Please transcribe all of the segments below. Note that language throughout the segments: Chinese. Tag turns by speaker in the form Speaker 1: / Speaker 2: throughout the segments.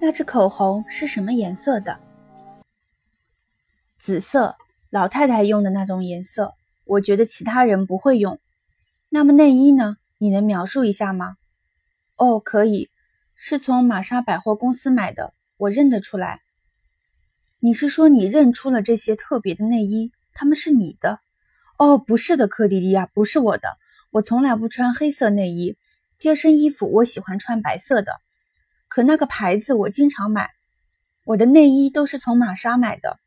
Speaker 1: 那支口红是什么颜色的？紫色，老太太用的那种颜色。我觉得其他人不会用。那么内衣呢？你能描述一下吗？
Speaker 2: 哦，可以，是从玛莎百货公司买的，我认得出来。
Speaker 1: 你是说你认出了这些特别的内衣？它们是你的？
Speaker 2: 哦，不是的，克迪迪亚，不是我的。我从来不穿黑色内衣，贴身衣服我喜欢穿白色的。可那个牌子我经常买，我的内衣都是从玛莎买的。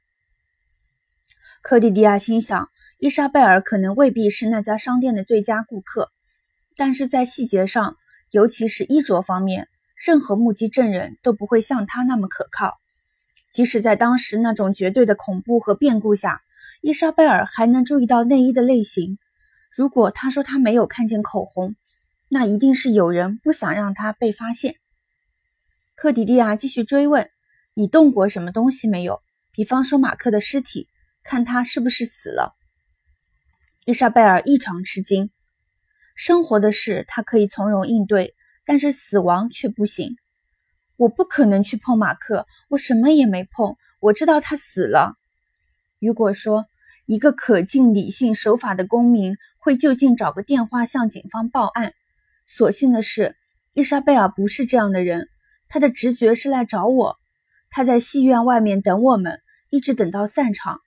Speaker 1: 克蒂迪亚心想，伊莎贝尔可能未必是那家商店的最佳顾客，但是在细节上，尤其是衣着方面，任何目击证人都不会像他那么可靠。即使在当时那种绝对的恐怖和变故下，伊莎贝尔还能注意到内衣的类型。如果他说他没有看见口红，那一定是有人不想让他被发现。克迪迪亚继续追问：“你动过什么东西没有？比方说马克的尸体，看他是不是死了？”伊莎贝尔异常吃惊。生活的事他可以从容应对，但是死亡却不行。我不可能去碰马克，我什么也没碰。我知道他死了。雨果说一个可敬、理性、守法的公民会就近找个电话向警方报案，所幸的是，伊莎贝尔不是这样的人。他的直觉是来找我。他在戏院外面等我们，一直等到散场。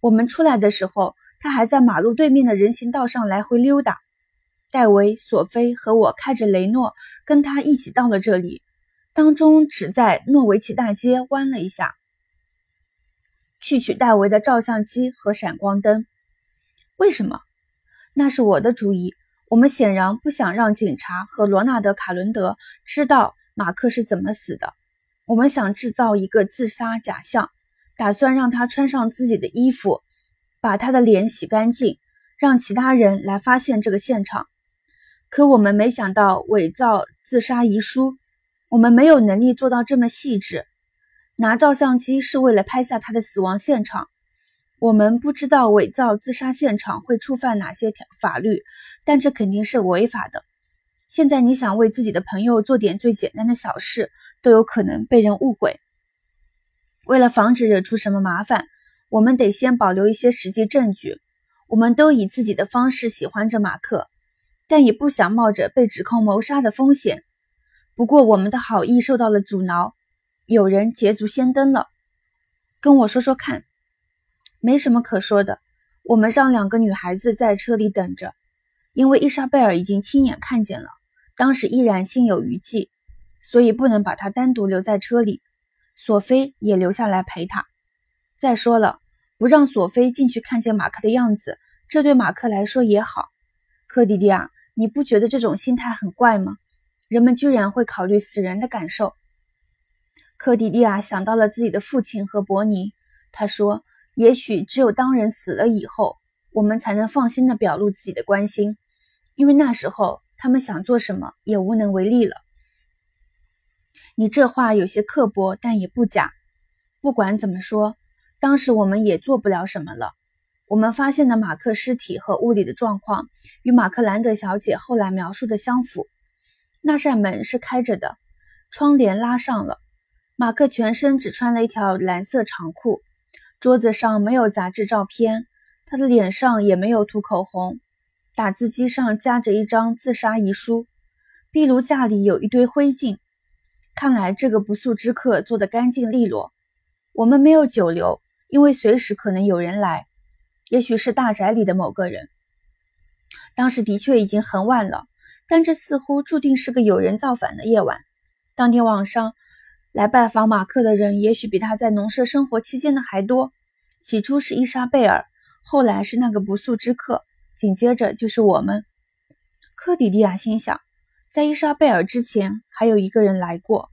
Speaker 1: 我们出来的时候，他还在马路对面的人行道上来回溜达。戴维、索菲和我开着雷诺，跟他一起到了这里。当中只在诺维奇大街弯了一下，去取戴维的照相机和闪光灯。为什么？那是我的主意。我们显然不想让警察和罗纳德·卡伦德知道。马克是怎么死的？我们想制造一个自杀假象，打算让他穿上自己的衣服，把他的脸洗干净，让其他人来发现这个现场。可我们没想到伪造自杀遗书，我们没有能力做到这么细致。拿照相机是为了拍下他的死亡现场，我们不知道伪造自杀现场会触犯哪些条法律，但这肯定是违法的。现在你想为自己的朋友做点最简单的小事，都有可能被人误会。为了防止惹出什么麻烦，我们得先保留一些实际证据。我们都以自己的方式喜欢着马克，但也不想冒着被指控谋杀的风险。不过我们的好意受到了阻挠，有人捷足先登了。跟我说说看。没什么可说的。我们让两个女孩子在车里等着，因为伊莎贝尔已经亲眼看见了。当时依然心有余悸，所以不能把他单独留在车里。索菲也留下来陪他。再说了，不让索菲进去看见马克的样子，这对马克来说也好。克迪迪亚，你不觉得这种心态很怪吗？人们居然会考虑死人的感受。克迪迪亚想到了自己的父亲和伯尼，他说：“也许只有当人死了以后，我们才能放心地表露自己的关心，因为那时候。”他们想做什么也无能为力了。你这话有些刻薄，但也不假。不管怎么说，当时我们也做不了什么了。我们发现的马克尸体和屋里的状况与马克兰德小姐后来描述的相符。那扇门是开着的，窗帘拉上了。马克全身只穿了一条蓝色长裤。桌子上没有杂志照片，他的脸上也没有涂口红。打字机上夹着一张自杀遗书，壁炉架里有一堆灰烬。看来这个不速之客做得干净利落。我们没有久留，因为随时可能有人来，也许是大宅里的某个人。当时的确已经很晚了，但这似乎注定是个有人造反的夜晚。当天晚上来拜访马克的人，也许比他在农舍生活期间的还多。起初是伊莎贝尔，后来是那个不速之客。紧接着就是我们，科迪迪亚心想，在伊莎贝尔之前还有一个人来过，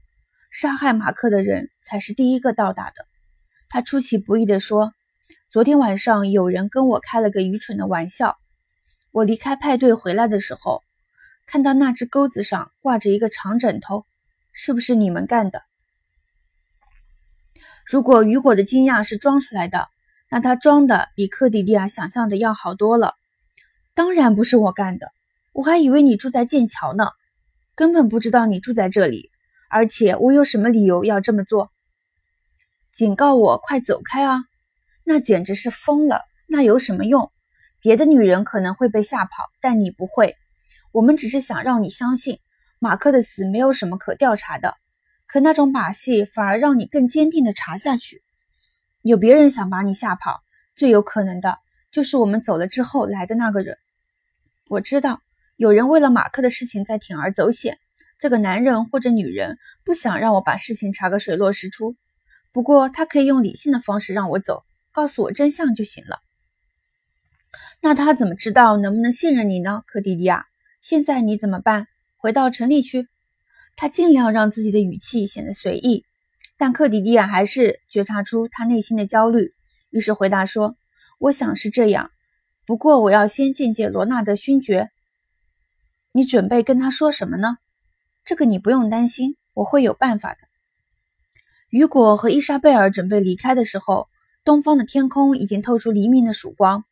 Speaker 1: 杀害马克的人才是第一个到达的。他出其不意地说：“昨天晚上有人跟我开了个愚蠢的玩笑。我离开派对回来的时候，看到那只钩子上挂着一个长枕头，是不是你们干的？”如果雨果的惊讶是装出来的，那他装的比科迪迪亚想象的要好多了。当然不是我干的，我还以为你住在剑桥呢，根本不知道你住在这里。而且我有什么理由要这么做？
Speaker 2: 警告我快走开啊！那简直是疯了！那有什么用？别的女人可能会被吓跑，但你不会。我们只是想让你相信马克的死没有什么可调查的，可那种把戏反而让你更坚定地查下去。有别人想把你吓跑，最有可能的就是我们走了之后来的那个人。我知道有人为了马克的事情在铤而走险，这个男人或者女人不想让我把事情查个水落石出。不过他可以用理性的方式让我走，告诉我真相就行了。那他怎么知道能不能信任你呢，克迪迪亚？现在你怎么办？回到城里去？他尽量让自己的语气显得随意，但克迪迪亚还是觉察出他内心的焦虑，于是回答说：“我想是这样，不过我要先见见罗纳德勋爵。你准备跟他说什么呢？这个你不用担心，我会有办法的。”雨果和伊莎贝尔准备离开的时候，东方的天空已经透出黎明的曙光，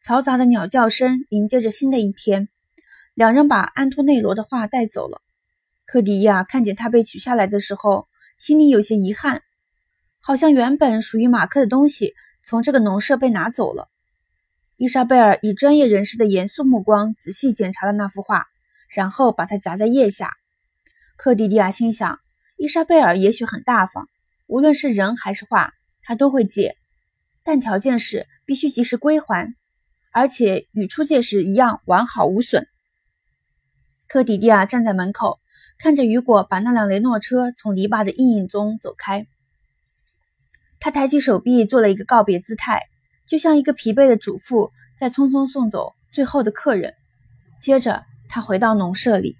Speaker 2: 嘈杂的鸟叫声迎接着新的一天。两人把安托内罗的画带走了。克迪亚看见他被取下来的时候，心里有些遗憾，好像原本属于马克的东西从这个农舍被拿走了。伊莎贝尔以专业人士的严肃目光仔细检查了那幅画，然后把它夹在腋下。克迪迪亚心想，伊莎贝尔也许很大方，无论是人还是画，他都会借，但条件是必须及时归还，而且与出借时一样完好无损。克迪迪亚站在门口，看着雨果把那辆雷诺车从篱笆的阴影中走开。他抬起手臂，做了一个告别姿态，就像一个疲惫的主妇在匆匆送走最后的客人。接着，他回到农舍里。